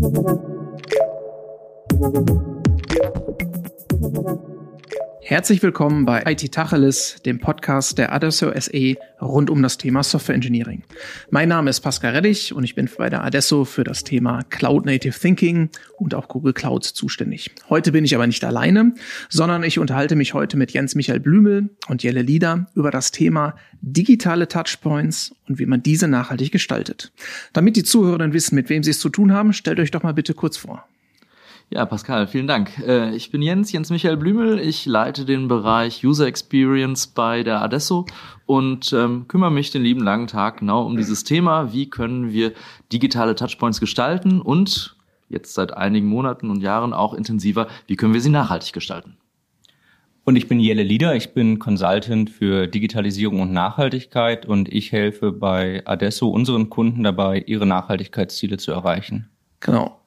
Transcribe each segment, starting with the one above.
thank you Herzlich willkommen bei IT Tacheles, dem Podcast der Adesso SE rund um das Thema Software Engineering. Mein Name ist Pascal Reddich und ich bin bei der Adesso für das Thema Cloud Native Thinking und auch Google Clouds zuständig. Heute bin ich aber nicht alleine, sondern ich unterhalte mich heute mit Jens Michael Blümel und Jelle Lieder über das Thema digitale Touchpoints und wie man diese nachhaltig gestaltet. Damit die Zuhörenden wissen, mit wem sie es zu tun haben, stellt euch doch mal bitte kurz vor. Ja, Pascal, vielen Dank. Äh, ich bin Jens, Jens Michael Blümel. Ich leite den Bereich User Experience bei der Adesso und ähm, kümmere mich den lieben langen Tag genau um dieses Thema. Wie können wir digitale Touchpoints gestalten und jetzt seit einigen Monaten und Jahren auch intensiver, wie können wir sie nachhaltig gestalten? Und ich bin Jelle Lieder, ich bin Consultant für Digitalisierung und Nachhaltigkeit und ich helfe bei Adesso unseren Kunden dabei, ihre Nachhaltigkeitsziele zu erreichen. Genau.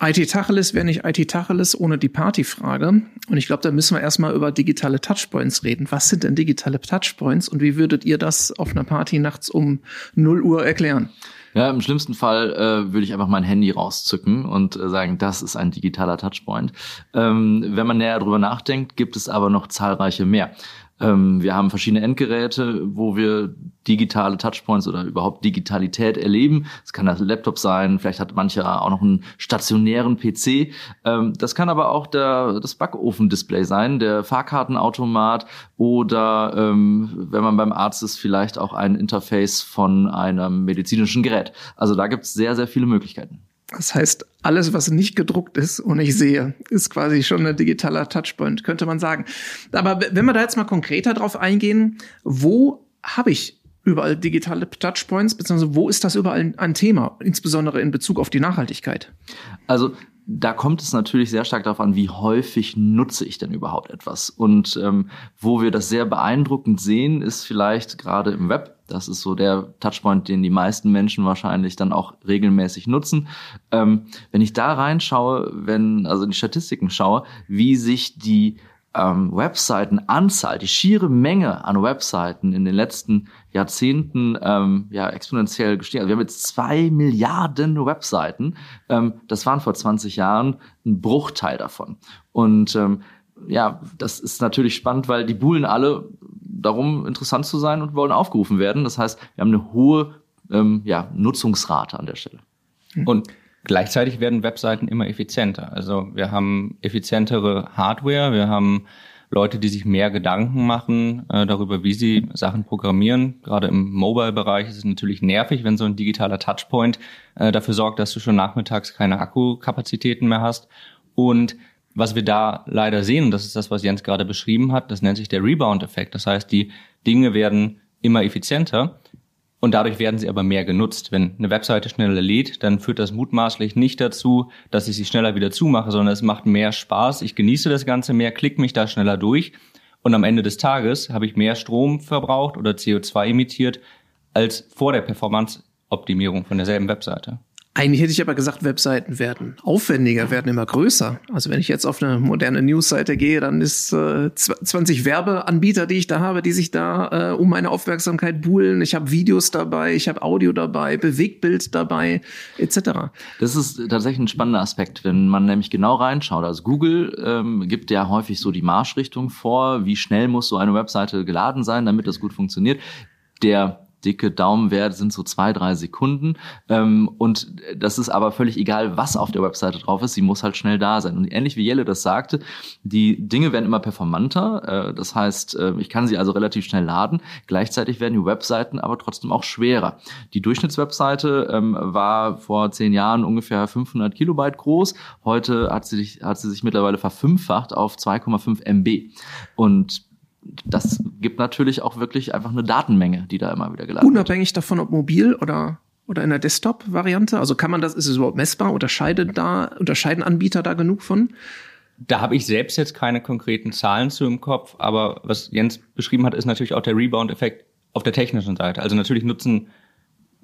IT Tacheles wäre nicht IT Tacheles ohne die Partyfrage. Und ich glaube, da müssen wir erstmal über digitale Touchpoints reden. Was sind denn digitale Touchpoints und wie würdet ihr das auf einer Party nachts um 0 Uhr erklären? Ja, im schlimmsten Fall äh, würde ich einfach mein Handy rauszücken und äh, sagen, das ist ein digitaler Touchpoint. Ähm, wenn man näher drüber nachdenkt, gibt es aber noch zahlreiche mehr. Ähm, wir haben verschiedene Endgeräte, wo wir digitale Touchpoints oder überhaupt Digitalität erleben. Es kann das Laptop sein, vielleicht hat mancher auch noch einen stationären PC. Ähm, das kann aber auch der, das Backofendisplay sein, der Fahrkartenautomat oder ähm, wenn man beim Arzt ist, vielleicht auch ein Interface von einem medizinischen Gerät. Also da gibt es sehr, sehr viele Möglichkeiten. Das heißt, alles, was nicht gedruckt ist und ich sehe, ist quasi schon ein digitaler Touchpoint, könnte man sagen. Aber wenn wir da jetzt mal konkreter drauf eingehen, wo habe ich überall digitale Touchpoints, beziehungsweise wo ist das überall ein Thema, insbesondere in Bezug auf die Nachhaltigkeit? Also da kommt es natürlich sehr stark darauf an, wie häufig nutze ich denn überhaupt etwas. Und ähm, wo wir das sehr beeindruckend sehen, ist vielleicht gerade im Web. Das ist so der Touchpoint, den die meisten Menschen wahrscheinlich dann auch regelmäßig nutzen. Ähm, wenn ich da reinschaue, wenn, also in die Statistiken schaue, wie sich die ähm, Webseitenanzahl, die schiere Menge an Webseiten in den letzten Jahrzehnten ähm, ja exponentiell gestiegen. Also wir haben jetzt zwei Milliarden Webseiten. Ähm, das waren vor 20 Jahren ein Bruchteil davon. Und ähm, ja, das ist natürlich spannend, weil die buhlen alle darum, interessant zu sein und wollen aufgerufen werden. Das heißt, wir haben eine hohe ähm, ja, Nutzungsrate an der Stelle. Und Gleichzeitig werden Webseiten immer effizienter. Also wir haben effizientere Hardware, wir haben Leute, die sich mehr Gedanken machen äh, darüber, wie sie Sachen programmieren. Gerade im Mobile-Bereich ist es natürlich nervig, wenn so ein digitaler Touchpoint äh, dafür sorgt, dass du schon nachmittags keine Akkukapazitäten mehr hast. Und was wir da leider sehen, und das ist das, was Jens gerade beschrieben hat, das nennt sich der Rebound-Effekt. Das heißt, die Dinge werden immer effizienter. Und dadurch werden sie aber mehr genutzt. Wenn eine Webseite schneller lädt, dann führt das mutmaßlich nicht dazu, dass ich sie schneller wieder zumache, sondern es macht mehr Spaß. Ich genieße das Ganze mehr, klicke mich da schneller durch. Und am Ende des Tages habe ich mehr Strom verbraucht oder CO2 emittiert als vor der Performance-Optimierung von derselben Webseite. Eigentlich hätte ich aber gesagt, Webseiten werden aufwendiger, werden immer größer. Also wenn ich jetzt auf eine moderne Newsseite gehe, dann ist äh, 20 Werbeanbieter, die ich da habe, die sich da äh, um meine Aufmerksamkeit buhlen. Ich habe Videos dabei, ich habe Audio dabei, Bewegtbild dabei, etc. Das ist tatsächlich ein spannender Aspekt, wenn man nämlich genau reinschaut. Also Google ähm, gibt ja häufig so die Marschrichtung vor, wie schnell muss so eine Webseite geladen sein, damit das gut funktioniert. Der dicke Daumenwert sind so zwei, drei Sekunden. Ähm, und das ist aber völlig egal, was auf der Webseite drauf ist. Sie muss halt schnell da sein. Und ähnlich wie Jelle das sagte, die Dinge werden immer performanter. Äh, das heißt, äh, ich kann sie also relativ schnell laden. Gleichzeitig werden die Webseiten aber trotzdem auch schwerer. Die Durchschnittswebseite ähm, war vor zehn Jahren ungefähr 500 Kilobyte groß. Heute hat sie, hat sie sich mittlerweile verfünffacht auf 2,5 MB. Und das gibt natürlich auch wirklich einfach eine Datenmenge, die da immer wieder geladen wird. Unabhängig davon, ob mobil oder oder in der Desktop-Variante? Also kann man das, ist es überhaupt messbar? Unterscheidet da, unterscheiden Anbieter da genug von? Da habe ich selbst jetzt keine konkreten Zahlen zu im Kopf, aber was Jens beschrieben hat, ist natürlich auch der Rebound-Effekt auf der technischen Seite. Also natürlich nutzen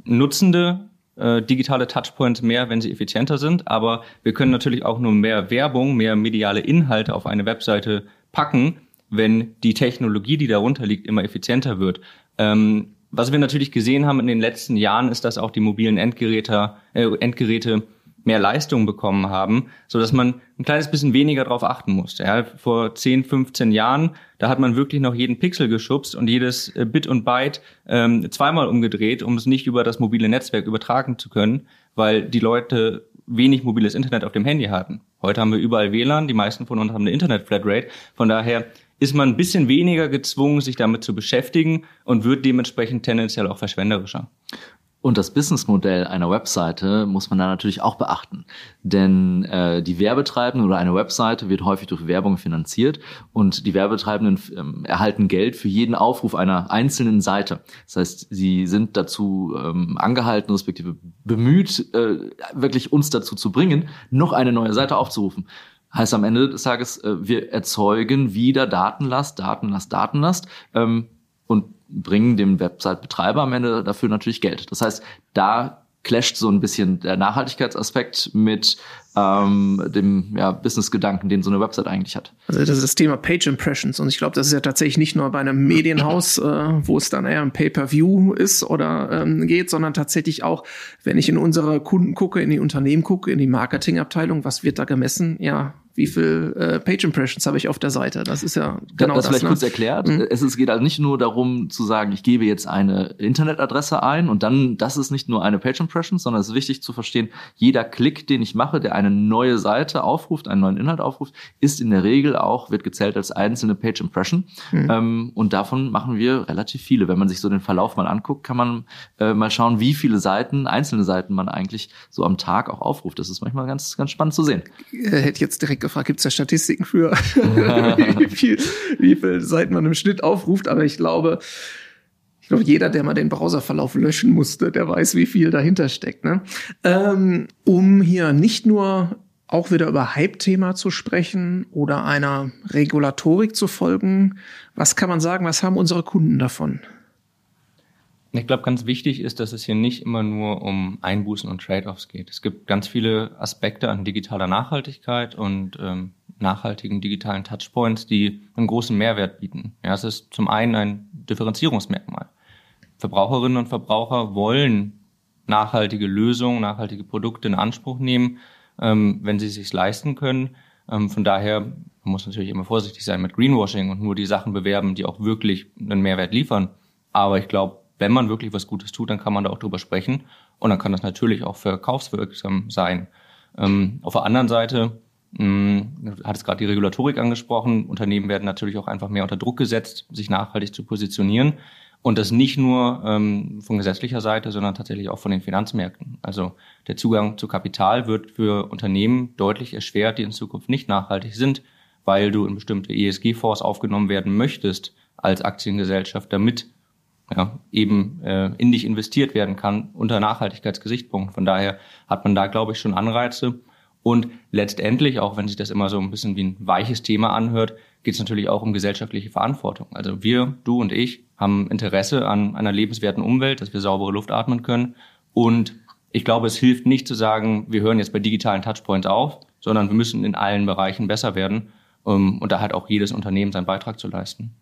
Nutzende äh, digitale Touchpoints mehr, wenn sie effizienter sind, aber wir können natürlich auch nur mehr Werbung, mehr mediale Inhalte auf eine Webseite packen, wenn die Technologie, die darunter liegt, immer effizienter wird. Ähm, was wir natürlich gesehen haben in den letzten Jahren, ist, dass auch die mobilen Endgeräte, äh, Endgeräte mehr Leistung bekommen haben, so dass man ein kleines bisschen weniger darauf achten musste. Ja, vor 10, 15 Jahren, da hat man wirklich noch jeden Pixel geschubst und jedes äh, Bit und Byte ähm, zweimal umgedreht, um es nicht über das mobile Netzwerk übertragen zu können, weil die Leute wenig mobiles Internet auf dem Handy hatten. Heute haben wir überall WLAN, die meisten von uns haben eine Internet-Flatrate. Von daher ist man ein bisschen weniger gezwungen, sich damit zu beschäftigen und wird dementsprechend tendenziell auch verschwenderischer. Und das Businessmodell einer Webseite muss man da natürlich auch beachten. Denn äh, die Werbetreibenden oder eine Webseite wird häufig durch Werbung finanziert und die Werbetreibenden ähm, erhalten Geld für jeden Aufruf einer einzelnen Seite. Das heißt, sie sind dazu ähm, angehalten, respektive bemüht, äh, wirklich uns dazu zu bringen, noch eine neue Seite aufzurufen. Heißt am Ende des Tages, äh, wir erzeugen wieder Datenlast, Datenlast, Datenlast. Ähm, und bringen dem Website-Betreiber am Ende dafür natürlich Geld. Das heißt, da clasht so ein bisschen der Nachhaltigkeitsaspekt mit ähm, dem ja, Business-Gedanken, den so eine Website eigentlich hat. Also das ist das Thema Page Impressions und ich glaube, das ist ja tatsächlich nicht nur bei einem Medienhaus, äh, wo es dann eher ein Pay-per-View ist oder ähm, geht, sondern tatsächlich auch, wenn ich in unsere Kunden gucke, in die Unternehmen gucke, in die Marketingabteilung, was wird da gemessen? Ja, wie viel äh, Page Impressions habe ich auf der Seite. Das ist ja genau das. Das vielleicht ne? kurz erklärt. Mhm. Es ist, geht also nicht nur darum zu sagen, ich gebe jetzt eine Internetadresse ein und dann, das ist nicht nur eine Page Impression, sondern es ist wichtig zu verstehen, jeder Klick, den ich mache, der eine neue Seite aufruft, einen neuen Inhalt aufruft, ist in der Regel auch, wird gezählt als einzelne Page Impression. Mhm. Ähm, und davon machen wir relativ viele. Wenn man sich so den Verlauf mal anguckt, kann man äh, mal schauen, wie viele Seiten, einzelne Seiten man eigentlich so am Tag auch aufruft. Das ist manchmal ganz, ganz spannend zu sehen. Ich hätte jetzt direkt gefragt, gibt es da Statistiken für, wie, viel, wie viele Seiten man im Schnitt aufruft, aber ich glaube, ich glaube, jeder, der mal den Browserverlauf löschen musste, der weiß, wie viel dahinter steckt. Ne? Ähm, um hier nicht nur auch wieder über Hype-Thema zu sprechen oder einer Regulatorik zu folgen, was kann man sagen, was haben unsere Kunden davon? Ich glaube, ganz wichtig ist, dass es hier nicht immer nur um Einbußen und Trade-offs geht. Es gibt ganz viele Aspekte an digitaler Nachhaltigkeit und ähm, nachhaltigen digitalen Touchpoints, die einen großen Mehrwert bieten. Ja, es ist zum einen ein Differenzierungsmerkmal. Verbraucherinnen und Verbraucher wollen nachhaltige Lösungen, nachhaltige Produkte in Anspruch nehmen, ähm, wenn sie es sich leisten können. Ähm, von daher man muss natürlich immer vorsichtig sein mit Greenwashing und nur die Sachen bewerben, die auch wirklich einen Mehrwert liefern. Aber ich glaube, wenn man wirklich was Gutes tut, dann kann man da auch drüber sprechen und dann kann das natürlich auch verkaufswirksam sein. Ähm, auf der anderen Seite, mh, hm, hat es gerade die Regulatorik angesprochen, Unternehmen werden natürlich auch einfach mehr unter Druck gesetzt, sich nachhaltig zu positionieren. Und das nicht nur ähm, von gesetzlicher Seite, sondern tatsächlich auch von den Finanzmärkten. Also der Zugang zu Kapital wird für Unternehmen deutlich erschwert, die in Zukunft nicht nachhaltig sind, weil du in bestimmte ESG-Fonds aufgenommen werden möchtest als Aktiengesellschaft, damit ja, eben äh, in dich investiert werden kann unter Nachhaltigkeitsgesichtspunkt. Von daher hat man da, glaube ich, schon Anreize. Und letztendlich, auch wenn sich das immer so ein bisschen wie ein weiches Thema anhört, geht es natürlich auch um gesellschaftliche Verantwortung. Also wir, du und ich, haben Interesse an einer lebenswerten Umwelt, dass wir saubere Luft atmen können. Und ich glaube, es hilft nicht zu sagen, wir hören jetzt bei digitalen Touchpoints auf, sondern wir müssen in allen Bereichen besser werden. Um, und da hat auch jedes Unternehmen seinen Beitrag zu leisten.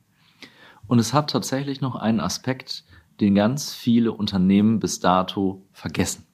Und es hat tatsächlich noch einen Aspekt, den ganz viele Unternehmen bis dato vergessen.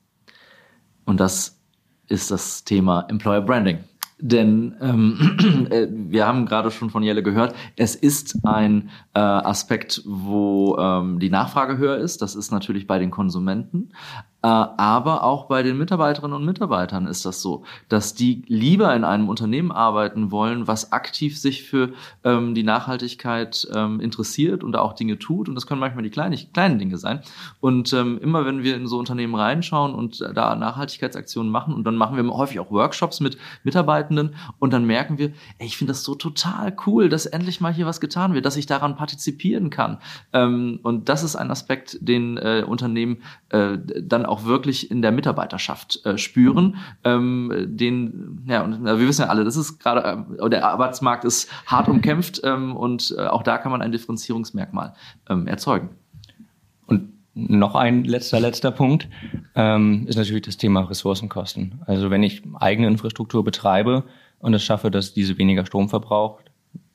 Und das ist das Thema Employer Branding. Denn ähm, äh, wir haben gerade schon von Jelle gehört, es ist ein äh, Aspekt, wo ähm, die Nachfrage höher ist. Das ist natürlich bei den Konsumenten. Äh, aber auch bei den Mitarbeiterinnen und Mitarbeitern ist das so, dass die lieber in einem Unternehmen arbeiten wollen, was aktiv sich für ähm, die Nachhaltigkeit ähm, interessiert und auch Dinge tut. Und das können manchmal die kleinen, kleinen Dinge sein. Und ähm, immer wenn wir in so Unternehmen reinschauen und da Nachhaltigkeitsaktionen machen, und dann machen wir häufig auch Workshops mit Mitarbeitenden und dann merken wir, ey, ich finde das so total cool, dass endlich mal hier was getan wird, dass ich daran partizipieren kann. Ähm, und das ist ein Aspekt, den äh, Unternehmen äh, dann auch wirklich in der Mitarbeiterschaft äh, spüren. Ähm, den, ja, und wir wissen ja alle, das ist gerade, äh, der Arbeitsmarkt ist hart umkämpft ähm, und äh, auch da kann man ein Differenzierungsmerkmal ähm, erzeugen. Und noch ein letzter, letzter Punkt ähm, ist natürlich das Thema Ressourcenkosten. Also wenn ich eigene Infrastruktur betreibe und es schaffe, dass diese weniger Strom verbraucht,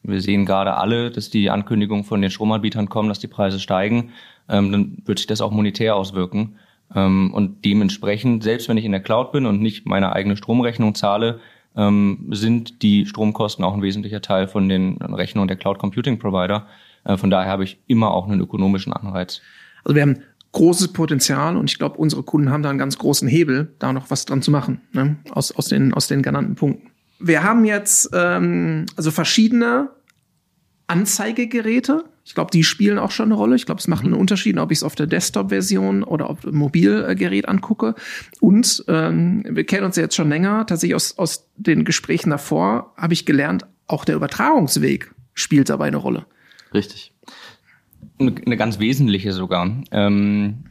wir sehen gerade alle, dass die Ankündigungen von den Stromanbietern kommen, dass die Preise steigen, ähm, dann wird sich das auch monetär auswirken. Ähm, und dementsprechend, selbst wenn ich in der Cloud bin und nicht meine eigene Stromrechnung zahle, ähm, sind die Stromkosten auch ein wesentlicher Teil von den Rechnungen der Cloud Computing Provider. Äh, von daher habe ich immer auch einen ökonomischen Anreiz. Also wir haben großes Potenzial und ich glaube, unsere Kunden haben da einen ganz großen Hebel, da noch was dran zu machen, ne? aus, aus, den, aus den genannten Punkten. Wir haben jetzt ähm, also verschiedene Anzeigegeräte. Ich glaube, die spielen auch schon eine Rolle. Ich glaube, es macht einen Unterschied, ob ich es auf der Desktop-Version oder auf dem Mobilgerät angucke. Und ähm, wir kennen uns ja jetzt schon länger. Tatsächlich aus, aus den Gesprächen davor habe ich gelernt, auch der Übertragungsweg spielt dabei eine Rolle. Richtig. Eine ganz wesentliche sogar. Ähm,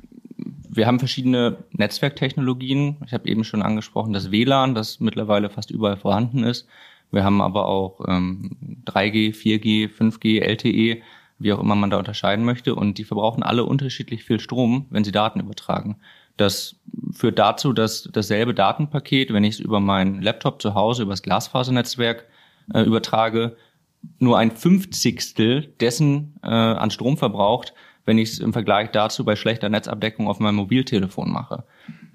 wir haben verschiedene Netzwerktechnologien. Ich habe eben schon angesprochen, das WLAN, das mittlerweile fast überall vorhanden ist. Wir haben aber auch ähm, 3G, 4G, 5G, LTE, wie auch immer man da unterscheiden möchte. Und die verbrauchen alle unterschiedlich viel Strom, wenn sie Daten übertragen. Das führt dazu, dass dasselbe Datenpaket, wenn ich es über meinen Laptop zu Hause, über das Glasfasernetzwerk äh, übertrage, nur ein Fünfzigstel dessen äh, an Strom verbraucht, wenn ich es im Vergleich dazu bei schlechter Netzabdeckung auf meinem Mobiltelefon mache.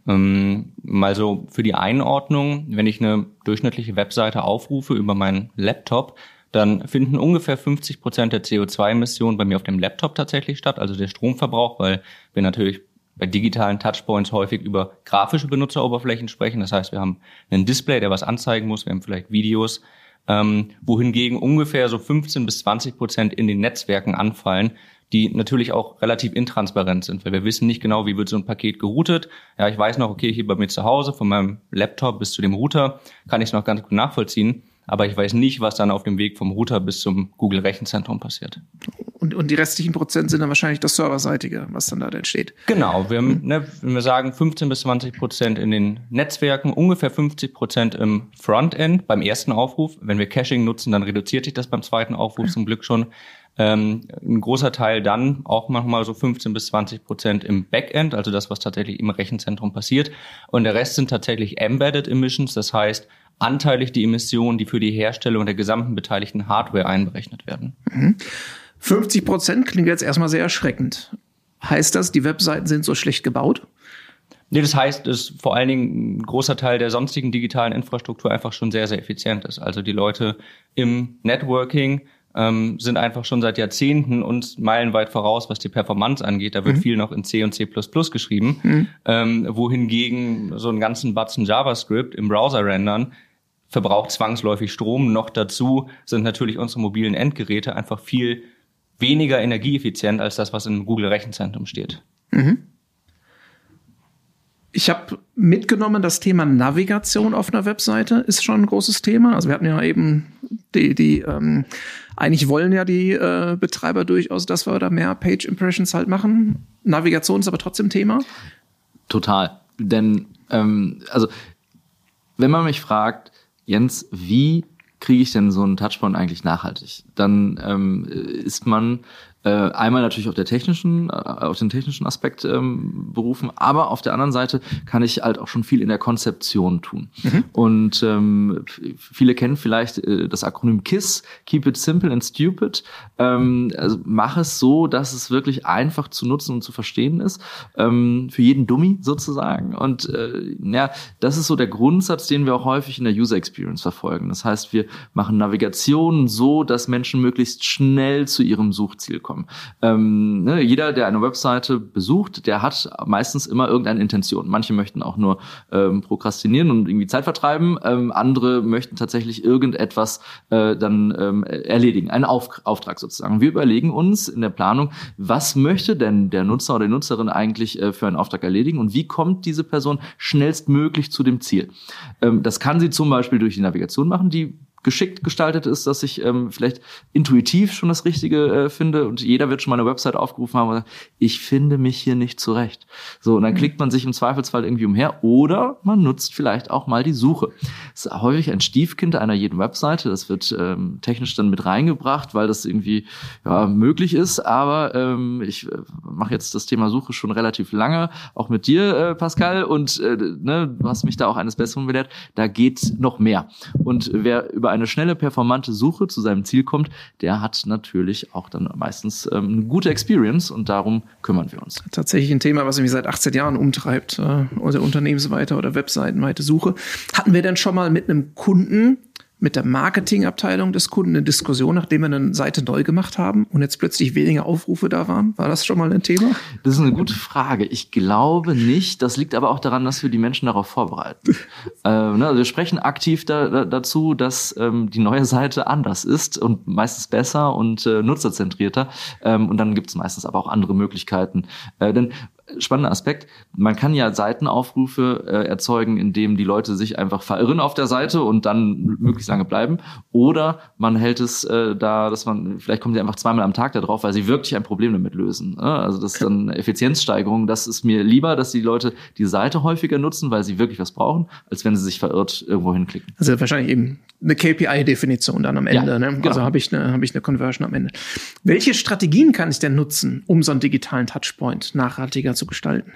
Ähm, mal so für die Einordnung, wenn ich eine durchschnittliche Webseite aufrufe über meinen Laptop, dann finden ungefähr 50 Prozent der CO2-Emissionen bei mir auf dem Laptop tatsächlich statt, also der Stromverbrauch, weil wir natürlich bei digitalen Touchpoints häufig über grafische Benutzeroberflächen sprechen. Das heißt, wir haben einen Display, der was anzeigen muss, wir haben vielleicht Videos, ähm, wohingegen ungefähr so 15 bis 20 Prozent in den Netzwerken anfallen, die natürlich auch relativ intransparent sind, weil wir wissen nicht genau, wie wird so ein Paket geroutet. Ja, ich weiß noch, okay, hier bei mir zu Hause, von meinem Laptop bis zu dem Router, kann ich es noch ganz gut nachvollziehen aber ich weiß nicht, was dann auf dem Weg vom Router bis zum Google Rechenzentrum passiert. Und, und die restlichen Prozent sind dann wahrscheinlich das Serverseitige, was dann da entsteht. Genau, wir haben, ne, wenn wir sagen 15 bis 20 Prozent in den Netzwerken, ungefähr 50 Prozent im Frontend beim ersten Aufruf. Wenn wir Caching nutzen, dann reduziert sich das beim zweiten Aufruf zum Glück schon. Ähm, ein großer Teil dann auch manchmal so 15 bis 20 Prozent im Backend, also das, was tatsächlich im Rechenzentrum passiert. Und der Rest sind tatsächlich Embedded Emissions, das heißt anteilig die Emissionen, die für die Herstellung der gesamten beteiligten Hardware einberechnet werden. 50 mhm. Prozent klingt jetzt erstmal sehr erschreckend. Heißt das, die Webseiten sind so schlecht gebaut? Nee, das heißt, dass vor allen Dingen ein großer Teil der sonstigen digitalen Infrastruktur einfach schon sehr, sehr effizient ist. Also die Leute im Networking ähm, sind einfach schon seit Jahrzehnten uns meilenweit voraus, was die Performance angeht. Da wird mhm. viel noch in C und C++ geschrieben, mhm. ähm, wohingegen so einen ganzen Batzen JavaScript im Browser rendern verbraucht zwangsläufig Strom. Noch dazu sind natürlich unsere mobilen Endgeräte einfach viel weniger energieeffizient als das, was im Google Rechenzentrum steht. Mhm. Ich habe mitgenommen, das Thema Navigation auf einer Webseite ist schon ein großes Thema. Also wir hatten ja eben die, die ähm, eigentlich wollen ja die äh, Betreiber durchaus, dass wir da mehr Page Impressions halt machen. Navigation ist aber trotzdem Thema. Total. Denn ähm, also wenn man mich fragt, Jens, wie kriege ich denn so einen Touchpoint eigentlich nachhaltig? Dann ähm, ist man einmal natürlich auf der technischen, äh, auf den technischen Aspekt ähm, berufen, aber auf der anderen Seite kann ich halt auch schon viel in der Konzeption tun. Mhm. Und ähm, viele kennen vielleicht äh, das Akronym KISS, Keep It Simple and Stupid. Ähm, also mach es so, dass es wirklich einfach zu nutzen und zu verstehen ist, ähm, für jeden Dummy sozusagen. Und äh, ja, das ist so der Grundsatz, den wir auch häufig in der User Experience verfolgen. Das heißt, wir machen Navigation so, dass Menschen möglichst schnell zu ihrem Suchziel kommen. Ähm, ne, jeder, der eine Webseite besucht, der hat meistens immer irgendeine Intention. Manche möchten auch nur ähm, prokrastinieren und irgendwie Zeit vertreiben. Ähm, andere möchten tatsächlich irgendetwas äh, dann ähm, erledigen, einen Auf Auftrag sozusagen. Wir überlegen uns in der Planung, was möchte denn der Nutzer oder die Nutzerin eigentlich äh, für einen Auftrag erledigen und wie kommt diese Person schnellstmöglich zu dem Ziel. Ähm, das kann sie zum Beispiel durch die Navigation machen, die geschickt gestaltet ist, dass ich ähm, vielleicht intuitiv schon das Richtige äh, finde und jeder wird schon mal eine Website aufgerufen haben und sagt, ich finde mich hier nicht zurecht. So, und dann mhm. klickt man sich im Zweifelsfall irgendwie umher oder man nutzt vielleicht auch mal die Suche. Das ist häufig ein Stiefkind einer jeden Webseite, das wird ähm, technisch dann mit reingebracht, weil das irgendwie ja, möglich ist, aber ähm, ich äh, mache jetzt das Thema Suche schon relativ lange, auch mit dir, äh, Pascal, und äh, ne, du hast mich da auch eines Besseren belehrt, da geht noch mehr. Und wer über eine schnelle, performante Suche zu seinem Ziel kommt, der hat natürlich auch dann meistens ähm, eine gute Experience und darum kümmern wir uns. Tatsächlich ein Thema, was mich seit 18 Jahren umtreibt, äh, unsere unternehmensweite oder webseitenweite Suche. Hatten wir denn schon mal mit einem Kunden mit der Marketingabteilung des Kunden eine Diskussion, nachdem wir eine Seite neu gemacht haben und jetzt plötzlich weniger Aufrufe da waren? War das schon mal ein Thema? Das ist eine gute Frage. Ich glaube nicht. Das liegt aber auch daran, dass wir die Menschen darauf vorbereiten. äh, ne, also wir sprechen aktiv da, da, dazu, dass ähm, die neue Seite anders ist und meistens besser und äh, nutzerzentrierter. Ähm, und dann gibt es meistens aber auch andere Möglichkeiten. Äh, denn spannender Aspekt. Man kann ja Seitenaufrufe äh, erzeugen, indem die Leute sich einfach verirren auf der Seite und dann möglichst lange bleiben. Oder man hält es äh, da, dass man, vielleicht kommen die einfach zweimal am Tag da drauf, weil sie wirklich ein Problem damit lösen. Ne? Also das ist dann Effizienzsteigerung. Das ist mir lieber, dass die Leute die Seite häufiger nutzen, weil sie wirklich was brauchen, als wenn sie sich verirrt irgendwo hinklicken. Also wahrscheinlich eben eine KPI-Definition dann am Ende. Ja, ne? genau. Also habe ich eine habe ich eine Conversion am Ende. Welche Strategien kann ich denn nutzen, um so einen digitalen Touchpoint nachhaltiger zu gestalten?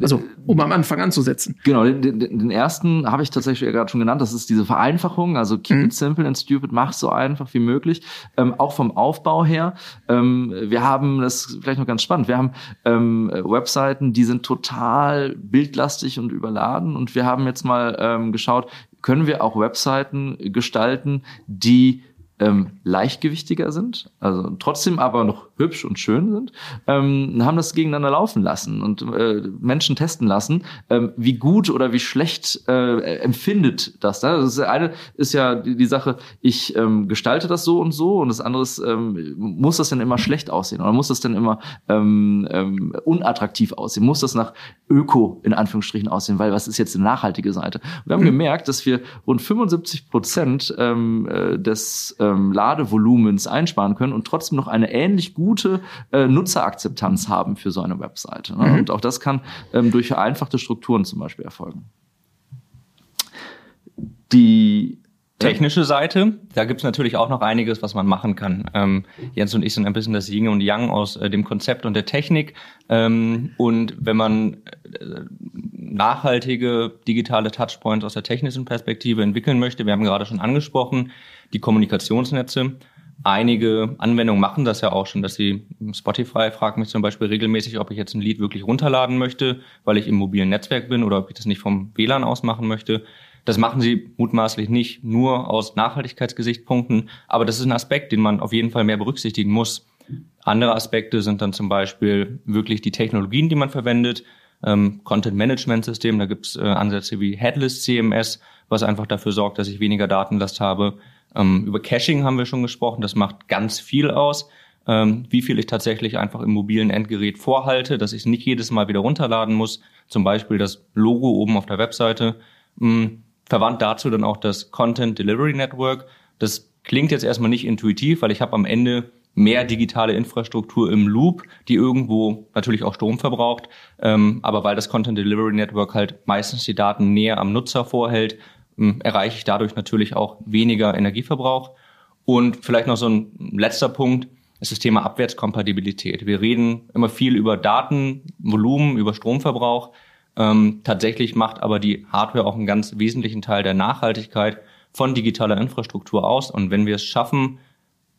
Also um am Anfang anzusetzen. Genau, den, den, ersten habe ich tatsächlich gerade schon genannt. Das ist diese Vereinfachung. Also keep mhm. it simple and stupid, mach so einfach wie möglich. Ähm, auch vom Aufbau her. Ähm, wir haben das vielleicht noch ganz spannend. Wir haben ähm, Webseiten, die sind total bildlastig und überladen. Und wir haben jetzt mal ähm, geschaut, können wir auch Webseiten gestalten, die ähm, leichtgewichtiger sind, also trotzdem aber noch hübsch und schön sind, ähm, haben das gegeneinander laufen lassen und äh, Menschen testen lassen, ähm, wie gut oder wie schlecht äh, empfindet das. Ne? Das ist eine ist ja die, die Sache, ich ähm, gestalte das so und so und das andere ist, ähm, muss das denn immer schlecht aussehen oder muss das denn immer ähm, ähm, unattraktiv aussehen? Muss das nach Öko in Anführungsstrichen aussehen? Weil was ist jetzt eine nachhaltige Seite? wir haben mhm. gemerkt, dass wir rund 75 Prozent ähm, äh, des ähm, Ladevolumens einsparen können und trotzdem noch eine ähnlich gute äh, Nutzerakzeptanz haben für so eine Webseite. Ne? Mhm. Und auch das kann ähm, durch vereinfachte Strukturen zum Beispiel erfolgen. Die technische Seite, da gibt's natürlich auch noch einiges, was man machen kann. Ähm, Jens und ich sind ein bisschen das Yin und Yang aus äh, dem Konzept und der Technik. Ähm, und wenn man äh, nachhaltige digitale Touchpoints aus der technischen Perspektive entwickeln möchte, wir haben gerade schon angesprochen, die Kommunikationsnetze. Einige Anwendungen machen das ja auch schon, dass sie Spotify fragt mich zum Beispiel regelmäßig, ob ich jetzt ein Lied wirklich runterladen möchte, weil ich im mobilen Netzwerk bin oder ob ich das nicht vom WLAN aus machen möchte. Das machen sie mutmaßlich nicht nur aus Nachhaltigkeitsgesichtspunkten, aber das ist ein Aspekt, den man auf jeden Fall mehr berücksichtigen muss. Andere Aspekte sind dann zum Beispiel wirklich die Technologien, die man verwendet. Ähm, Content Management System, da gibt's äh, Ansätze wie Headless CMS, was einfach dafür sorgt, dass ich weniger Datenlast habe. Ähm, über Caching haben wir schon gesprochen, das macht ganz viel aus. Ähm, wie viel ich tatsächlich einfach im mobilen Endgerät vorhalte, dass ich es nicht jedes Mal wieder runterladen muss. Zum Beispiel das Logo oben auf der Webseite. Ähm, verwandt dazu dann auch das Content Delivery Network. Das klingt jetzt erstmal nicht intuitiv, weil ich habe am Ende mehr digitale Infrastruktur im Loop, die irgendwo natürlich auch Strom verbraucht. Ähm, aber weil das Content Delivery Network halt meistens die Daten näher am Nutzer vorhält, ähm, erreiche ich dadurch natürlich auch weniger Energieverbrauch. Und vielleicht noch so ein letzter Punkt ist das Thema Abwärtskompatibilität. Wir reden immer viel über Datenvolumen, über Stromverbrauch. Ähm, tatsächlich macht aber die Hardware auch einen ganz wesentlichen Teil der Nachhaltigkeit von digitaler Infrastruktur aus. Und wenn wir es schaffen,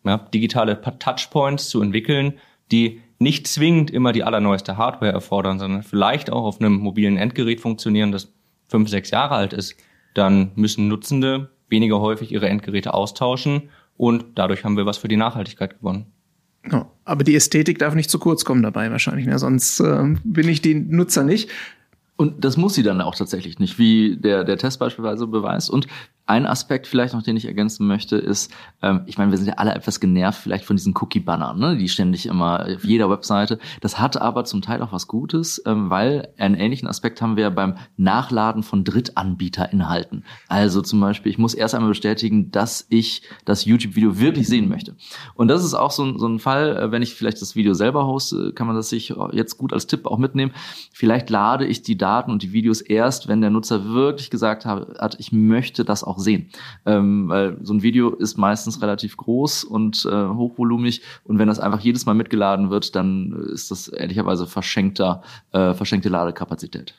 ja, digitale Touchpoints zu entwickeln, die nicht zwingend immer die allerneueste Hardware erfordern, sondern vielleicht auch auf einem mobilen Endgerät funktionieren, das fünf, sechs Jahre alt ist, dann müssen Nutzende weniger häufig ihre Endgeräte austauschen und dadurch haben wir was für die Nachhaltigkeit gewonnen. Ja, aber die Ästhetik darf nicht zu kurz kommen dabei wahrscheinlich, ne? sonst äh, bin ich die Nutzer nicht. Und das muss sie dann auch tatsächlich nicht, wie der, der Test beispielsweise beweist. Und ein Aspekt vielleicht noch, den ich ergänzen möchte, ist, ähm, ich meine, wir sind ja alle etwas genervt vielleicht von diesen Cookie-Bannern, ne, die ständig immer auf jeder Webseite. Das hat aber zum Teil auch was Gutes, ähm, weil einen ähnlichen Aspekt haben wir beim Nachladen von Drittanbieterinhalten. Also zum Beispiel, ich muss erst einmal bestätigen, dass ich das YouTube-Video wirklich sehen möchte. Und das ist auch so ein, so ein Fall, äh, wenn ich vielleicht das Video selber hoste, kann man das sich jetzt gut als Tipp auch mitnehmen. Vielleicht lade ich die Daten und die Videos erst, wenn der Nutzer wirklich gesagt hat, ich möchte das auch auch sehen. Ähm, weil so ein Video ist meistens relativ groß und äh, hochvolumig und wenn das einfach jedes Mal mitgeladen wird, dann ist das ehrlicherweise verschenkter, äh, verschenkte Ladekapazität.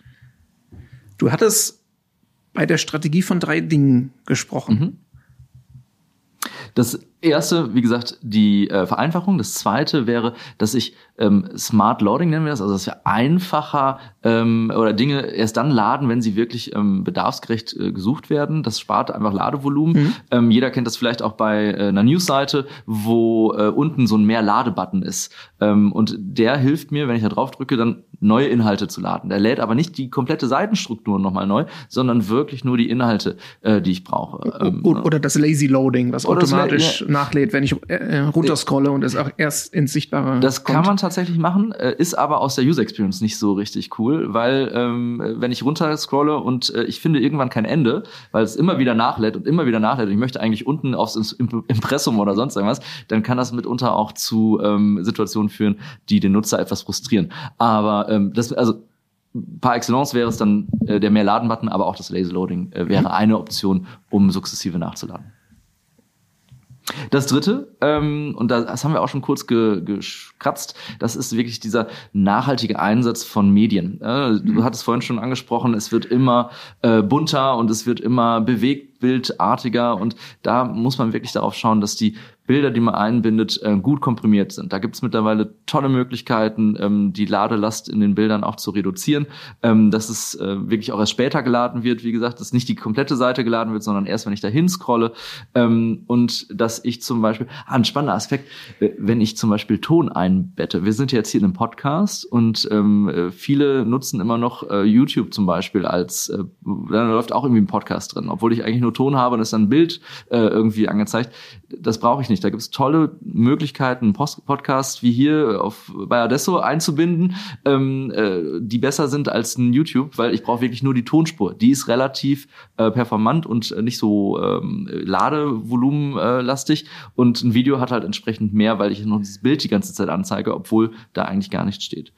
Du hattest bei der Strategie von drei Dingen gesprochen. Mhm. Das erste, wie gesagt, die äh, Vereinfachung. Das zweite wäre, dass ich ähm, Smart Loading nennen wir das, also dass wir einfacher ähm, oder Dinge erst dann laden, wenn sie wirklich ähm, bedarfsgerecht äh, gesucht werden. Das spart einfach Ladevolumen. Mhm. Ähm, jeder kennt das vielleicht auch bei äh, einer Newsseite, wo äh, unten so ein mehr Ladebutton ist. Ähm, und der hilft mir, wenn ich da drauf drücke, dann neue Inhalte zu laden. Der lädt aber nicht die komplette Seitenstruktur nochmal neu, sondern wirklich nur die Inhalte, äh, die ich brauche. Ähm, oder das Lazy Loading, was automatisch nachlädt, wenn ich äh, runterscrolle und es auch erst ins Sichtbare Das kommt. kann man tatsächlich machen, äh, ist aber aus der User Experience nicht so richtig cool, weil ähm, wenn ich runterscrolle und äh, ich finde irgendwann kein Ende, weil es immer wieder nachlädt und immer wieder nachlädt und ich möchte eigentlich unten aufs Impressum oder sonst irgendwas, dann kann das mitunter auch zu ähm, Situationen führen, die den Nutzer etwas frustrieren. Aber ähm, das, also par excellence wäre es dann äh, der mehr Laden-Button, aber auch das Lazy Loading äh, wäre eine Option, um sukzessive nachzuladen. Das dritte, ähm, und das haben wir auch schon kurz ge gekratzt, das ist wirklich dieser nachhaltige Einsatz von Medien. Äh, du hattest vorhin schon angesprochen, es wird immer äh, bunter und es wird immer bewegt bildartiger und da muss man wirklich darauf schauen, dass die Bilder, die man einbindet, äh, gut komprimiert sind. Da gibt es mittlerweile tolle Möglichkeiten, ähm, die Ladelast in den Bildern auch zu reduzieren, ähm, dass es äh, wirklich auch erst später geladen wird. Wie gesagt, dass nicht die komplette Seite geladen wird, sondern erst, wenn ich dahin scrolle. Ähm, und dass ich zum Beispiel, ah, ein spannender Aspekt, äh, wenn ich zum Beispiel Ton einbette. Wir sind jetzt hier in einem Podcast und viele nutzen immer noch YouTube zum Beispiel als, da läuft auch irgendwie ein Podcast drin, obwohl ich eigentlich nur Ton habe und es dann ein Bild irgendwie angezeigt. Das brauche ich nicht nicht. Da gibt es tolle Möglichkeiten, Post Podcast wie hier auf, bei Adesso einzubinden, ähm, äh, die besser sind als ein YouTube, weil ich brauche wirklich nur die Tonspur. Die ist relativ äh, performant und äh, nicht so ähm, Ladevolumenlastig. Und ein Video hat halt entsprechend mehr, weil ich noch dieses Bild die ganze Zeit anzeige, obwohl da eigentlich gar nichts steht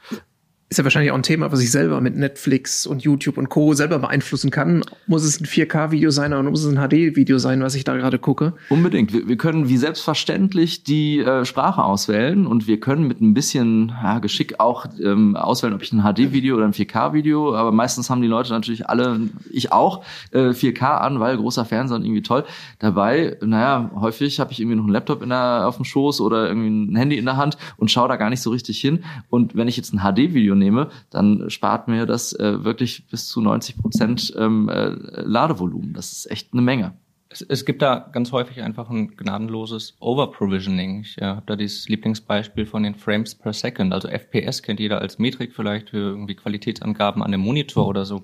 ist ja wahrscheinlich auch ein Thema, was ich selber mit Netflix und YouTube und Co. selber beeinflussen kann. Muss es ein 4K-Video sein oder muss es ein HD-Video sein, was ich da gerade gucke? Unbedingt. Wir, wir können wie selbstverständlich die äh, Sprache auswählen und wir können mit ein bisschen ja, Geschick auch ähm, auswählen, ob ich ein HD-Video oder ein 4K-Video, aber meistens haben die Leute natürlich alle, ich auch, äh, 4K an, weil großer Fernseher und irgendwie toll. Dabei, naja, häufig habe ich irgendwie noch einen Laptop in der, auf dem Schoß oder irgendwie ein Handy in der Hand und schaue da gar nicht so richtig hin. Und wenn ich jetzt ein HD-Video nehme, dann spart mir das äh, wirklich bis zu 90 Prozent ähm, äh, Ladevolumen. Das ist echt eine Menge. Es, es gibt da ganz häufig einfach ein gnadenloses Overprovisioning. Ich äh, habe da dieses Lieblingsbeispiel von den Frames per Second. Also FPS kennt jeder als Metrik vielleicht für irgendwie Qualitätsangaben an dem Monitor oder so.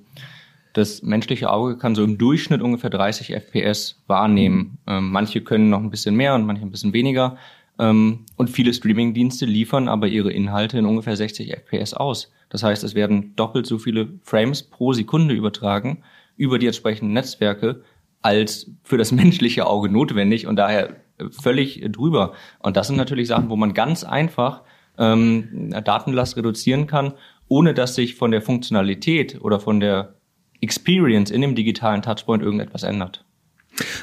Das menschliche Auge kann so im Durchschnitt ungefähr 30 FPS wahrnehmen. Ähm, manche können noch ein bisschen mehr und manche ein bisschen weniger. Ähm, und viele Streaming-Dienste liefern aber ihre Inhalte in ungefähr 60 FPS aus. Das heißt, es werden doppelt so viele Frames pro Sekunde übertragen über die entsprechenden Netzwerke als für das menschliche Auge notwendig und daher völlig drüber. Und das sind natürlich Sachen, wo man ganz einfach ähm, Datenlast reduzieren kann, ohne dass sich von der Funktionalität oder von der Experience in dem digitalen Touchpoint irgendetwas ändert.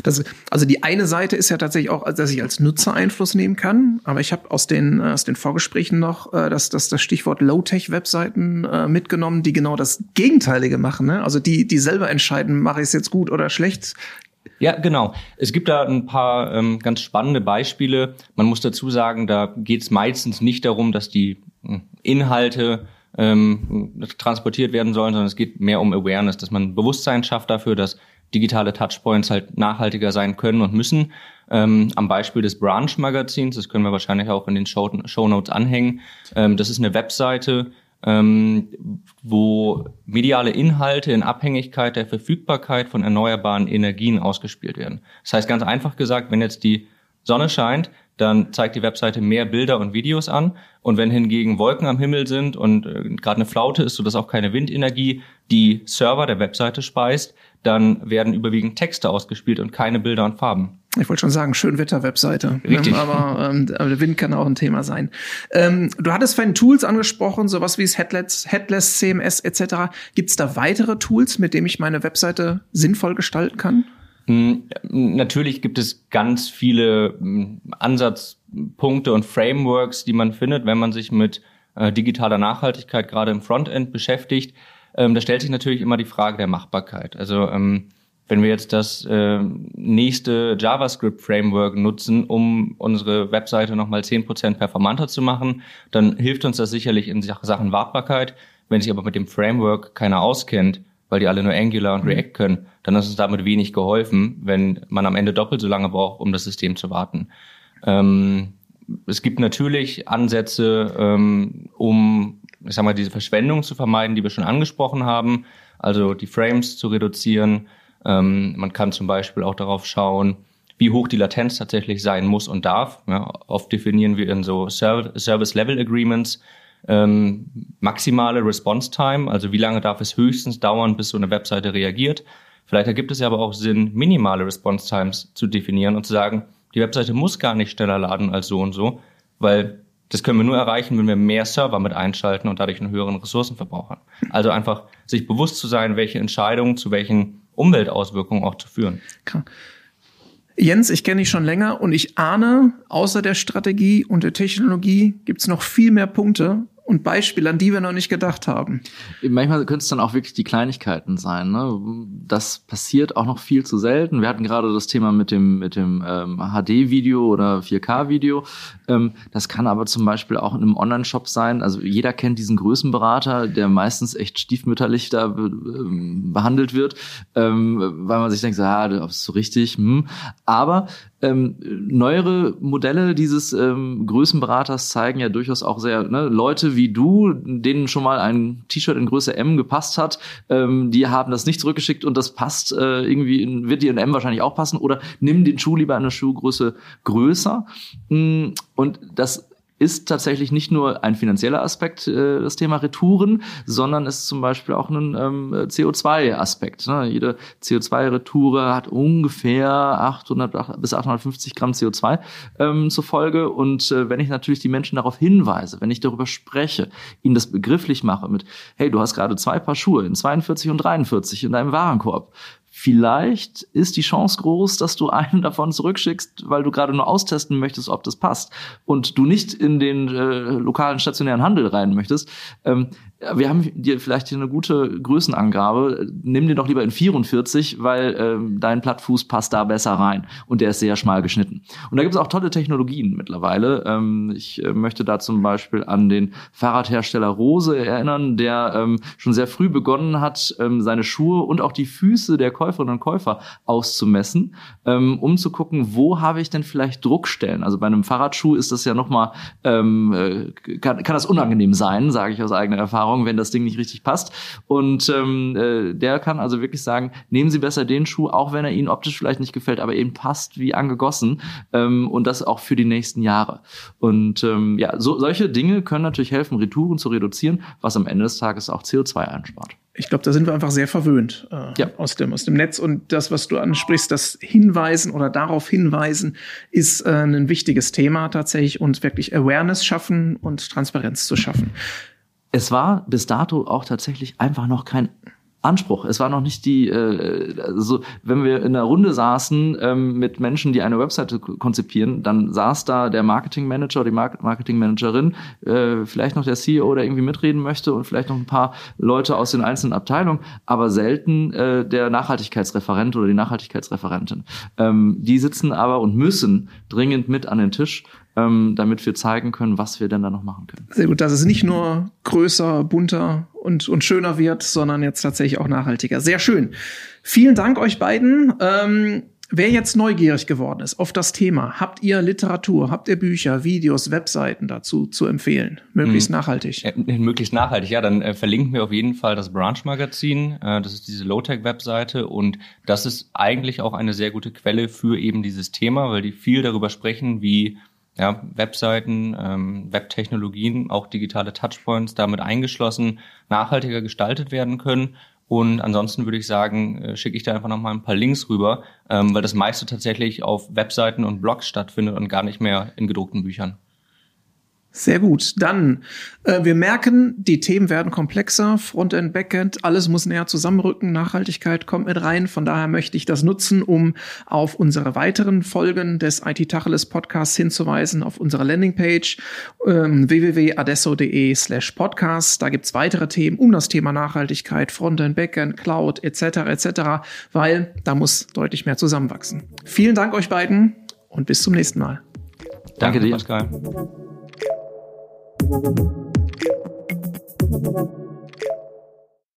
Das, also die eine Seite ist ja tatsächlich auch, dass ich als Nutzer Einfluss nehmen kann, aber ich habe aus den, äh, aus den Vorgesprächen noch äh, das, das, das Stichwort Low-Tech-Webseiten äh, mitgenommen, die genau das Gegenteilige machen. Ne? Also die, die selber entscheiden, mache ich es jetzt gut oder schlecht. Ja, genau. Es gibt da ein paar ähm, ganz spannende Beispiele. Man muss dazu sagen, da geht es meistens nicht darum, dass die hm, Inhalte ähm, transportiert werden sollen, sondern es geht mehr um Awareness, dass man Bewusstsein schafft dafür, dass digitale Touchpoints halt nachhaltiger sein können und müssen. Ähm, am Beispiel des Branch Magazins, das können wir wahrscheinlich auch in den Show, Show Notes anhängen. Ähm, das ist eine Webseite, ähm, wo mediale Inhalte in Abhängigkeit der Verfügbarkeit von erneuerbaren Energien ausgespielt werden. Das heißt ganz einfach gesagt, wenn jetzt die Sonne scheint, dann zeigt die Webseite mehr Bilder und Videos an. Und wenn hingegen Wolken am Himmel sind und äh, gerade eine Flaute ist, sodass auch keine Windenergie die Server der Webseite speist, dann werden überwiegend Texte ausgespielt und keine Bilder und Farben. Ich wollte schon sagen, Schönwetter-Webseite. Ne? Richtig. Aber, ähm, aber der Wind kann auch ein Thema sein. Ähm, du hattest vorhin Tools angesprochen, sowas wie das Headless, Headless CMS etc. Gibt es da weitere Tools, mit denen ich meine Webseite sinnvoll gestalten kann? Hm, natürlich gibt es ganz viele hm, Ansatzpunkte und Frameworks, die man findet, wenn man sich mit äh, digitaler Nachhaltigkeit gerade im Frontend beschäftigt. Ähm, da stellt sich natürlich immer die Frage der Machbarkeit. Also ähm, wenn wir jetzt das äh, nächste JavaScript-Framework nutzen, um unsere Webseite nochmal zehn Prozent performanter zu machen, dann hilft uns das sicherlich in Sachen Wartbarkeit. Wenn sich aber mit dem Framework keiner auskennt, weil die alle nur Angular und mhm. React können, dann ist uns damit wenig geholfen, wenn man am Ende doppelt so lange braucht, um das System zu warten. Ähm, es gibt natürlich Ansätze, ähm, um, ich sag mal, diese Verschwendung zu vermeiden, die wir schon angesprochen haben, also die Frames zu reduzieren, ähm, man kann zum Beispiel auch darauf schauen, wie hoch die Latenz tatsächlich sein muss und darf. Ja, oft definieren wir in so Service Level Agreements ähm, maximale Response Time, also wie lange darf es höchstens dauern, bis so eine Webseite reagiert. Vielleicht ergibt es ja aber auch Sinn, minimale Response Times zu definieren und zu sagen, die Webseite muss gar nicht schneller laden als so und so, weil das können wir nur erreichen, wenn wir mehr Server mit einschalten und dadurch einen höheren Ressourcenverbrauch haben. Also einfach sich bewusst zu sein, welche Entscheidungen zu welchen Umweltauswirkungen auch zu führen. Klar. Jens, ich kenne dich schon länger und ich ahne, außer der Strategie und der Technologie gibt es noch viel mehr Punkte, und Beispiele, an die wir noch nicht gedacht haben. Manchmal könnte es dann auch wirklich die Kleinigkeiten sein. Ne? Das passiert auch noch viel zu selten. Wir hatten gerade das Thema mit dem, mit dem ähm, HD-Video oder 4K-Video. Ähm, das kann aber zum Beispiel auch in einem Online-Shop sein. Also jeder kennt diesen Größenberater, der meistens echt stiefmütterlich da be ähm, behandelt wird, ähm, weil man sich denkt, so, ah, das ist so richtig. Hm. Aber ähm, neuere Modelle dieses ähm, Größenberaters zeigen ja durchaus auch sehr ne, Leute wie du, denen schon mal ein T-Shirt in Größe M gepasst hat, ähm, die haben das nicht zurückgeschickt und das passt äh, irgendwie in, wird dir in M wahrscheinlich auch passen oder nimm den Schuh lieber in der Schuhgröße größer. Mm, und das ist tatsächlich nicht nur ein finanzieller Aspekt, äh, das Thema Retouren, sondern ist zum Beispiel auch ein ähm, CO2-Aspekt. Ne? Jede CO2-Retoure hat ungefähr 800 bis 850 Gramm CO2 ähm, zur Folge. Und äh, wenn ich natürlich die Menschen darauf hinweise, wenn ich darüber spreche, ihnen das begrifflich mache mit, hey, du hast gerade zwei Paar Schuhe in 42 und 43 in deinem Warenkorb, Vielleicht ist die Chance groß, dass du einen davon zurückschickst, weil du gerade nur austesten möchtest, ob das passt und du nicht in den äh, lokalen stationären Handel rein möchtest. Ähm, wir haben dir vielleicht hier eine gute Größenangabe. Nimm dir doch lieber in 44, weil ähm, dein Plattfuß passt da besser rein und der ist sehr schmal geschnitten. Und da gibt es auch tolle Technologien mittlerweile. Ähm, ich äh, möchte da zum Beispiel an den Fahrradhersteller Rose erinnern, der ähm, schon sehr früh begonnen hat, ähm, seine Schuhe und auch die Füße der Käuferinnen und Käufer auszumessen, ähm, um zu gucken, wo habe ich denn vielleicht Druckstellen. Also bei einem Fahrradschuh ist das ja nochmal, ähm, äh, kann, kann das unangenehm sein, sage ich aus eigener Erfahrung Erfahrung, wenn das Ding nicht richtig passt. Und ähm, äh, der kann also wirklich sagen, nehmen Sie besser den Schuh, auch wenn er Ihnen optisch vielleicht nicht gefällt, aber eben passt wie angegossen. Ähm, und das auch für die nächsten Jahre. Und ähm, ja, so, solche Dinge können natürlich helfen, Retouren zu reduzieren, was am Ende des Tages auch CO2 einspart ich glaube, da sind wir einfach sehr verwöhnt äh, ja. aus, dem, aus dem Netz. Und das, was du ansprichst, das Hinweisen oder darauf hinweisen, ist äh, ein wichtiges Thema tatsächlich und wirklich Awareness schaffen und Transparenz zu schaffen es war bis dato auch tatsächlich einfach noch kein Anspruch. Es war noch nicht die, äh, so, wenn wir in einer Runde saßen ähm, mit Menschen, die eine Webseite konzipieren, dann saß da der Marketingmanager oder die Marketingmanagerin, äh, vielleicht noch der CEO, der irgendwie mitreden möchte und vielleicht noch ein paar Leute aus den einzelnen Abteilungen, aber selten äh, der Nachhaltigkeitsreferent oder die Nachhaltigkeitsreferentin. Ähm, die sitzen aber und müssen dringend mit an den Tisch ähm, damit wir zeigen können, was wir denn da noch machen können. Sehr gut, dass es nicht nur größer, bunter und, und schöner wird, sondern jetzt tatsächlich auch nachhaltiger. Sehr schön. Vielen Dank euch beiden. Ähm, Wer jetzt neugierig geworden ist auf das Thema, habt ihr Literatur, habt ihr Bücher, Videos, Webseiten dazu zu empfehlen? Möglichst mhm. nachhaltig. Äh, möglichst nachhaltig, ja. Dann äh, verlinken wir auf jeden Fall das Branch Magazin. Äh, das ist diese Low-Tech-Webseite und das ist eigentlich auch eine sehr gute Quelle für eben dieses Thema, weil die viel darüber sprechen, wie ja, Webseiten, ähm, Webtechnologien, auch digitale Touchpoints damit eingeschlossen, nachhaltiger gestaltet werden können. Und ansonsten würde ich sagen, äh, schicke ich da einfach nochmal ein paar Links rüber, ähm, weil das meiste tatsächlich auf Webseiten und Blogs stattfindet und gar nicht mehr in gedruckten Büchern. Sehr gut. Dann, äh, wir merken, die Themen werden komplexer. Frontend, Backend, alles muss näher zusammenrücken. Nachhaltigkeit kommt mit rein. Von daher möchte ich das nutzen, um auf unsere weiteren Folgen des IT Tacheles Podcasts hinzuweisen, auf unsere Landingpage ähm, www.adesso.de slash podcast. Da gibt's weitere Themen um das Thema Nachhaltigkeit, Frontend, Backend, Cloud etc. etc., weil da muss deutlich mehr zusammenwachsen. Vielen Dank euch beiden und bis zum nächsten Mal. Danke, Danke dir. Pascal. Thank you.